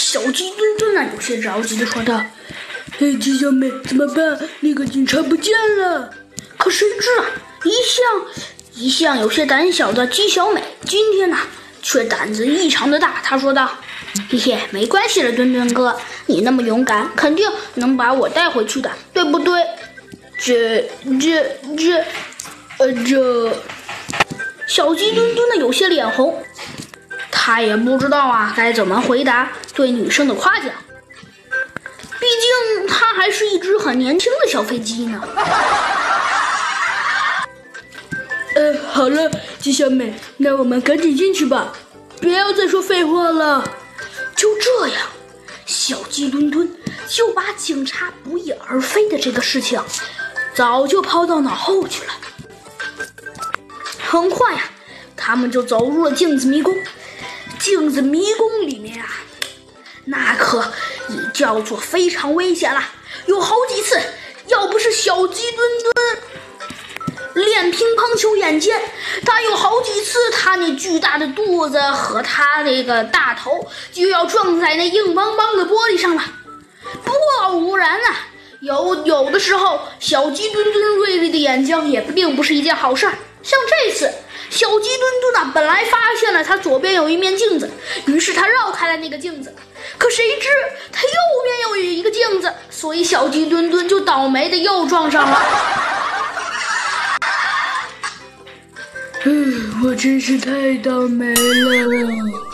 小鸡墩墩呢，有些着急的说道：“嘿，鸡小妹，怎么办？那个警察不见了。”可谁知啊，一向一向有些胆小的鸡小美，今天呢，却胆子异常的大。她说道：“嘿嘿，没关系的，墩墩哥，你那么勇敢，肯定能把我带回去的，对不对？”这这这，呃，这小鸡墩墩的有些脸红，他也不知道啊该怎么回答对女生的夸奖，毕竟他还是一只很年轻的小飞机呢。呃，好了，鸡小美，那我们赶紧进去吧，不要再说废话了。就这样，小鸡墩墩就把警察不翼而飞的这个事情。早就抛到脑后去了。很快呀，他们就走入了镜子迷宫。子迷宫里面啊，那可叫做非常危险了。有好几次，要不是小鸡墩墩练乒乓球眼尖，他有好几次他那巨大的肚子和他那个大头就要撞在那硬邦邦的玻璃上了。不过偶然啊。有有的时候，小鸡墩墩锐利的眼睛也并不是一件好事儿。像这次，小鸡墩墩呢，本来发现了它左边有一面镜子，于是它绕开了那个镜子。可谁知它右边又有一个镜子，所以小鸡墩墩就倒霉的又撞上了。嗯，我真是太倒霉了。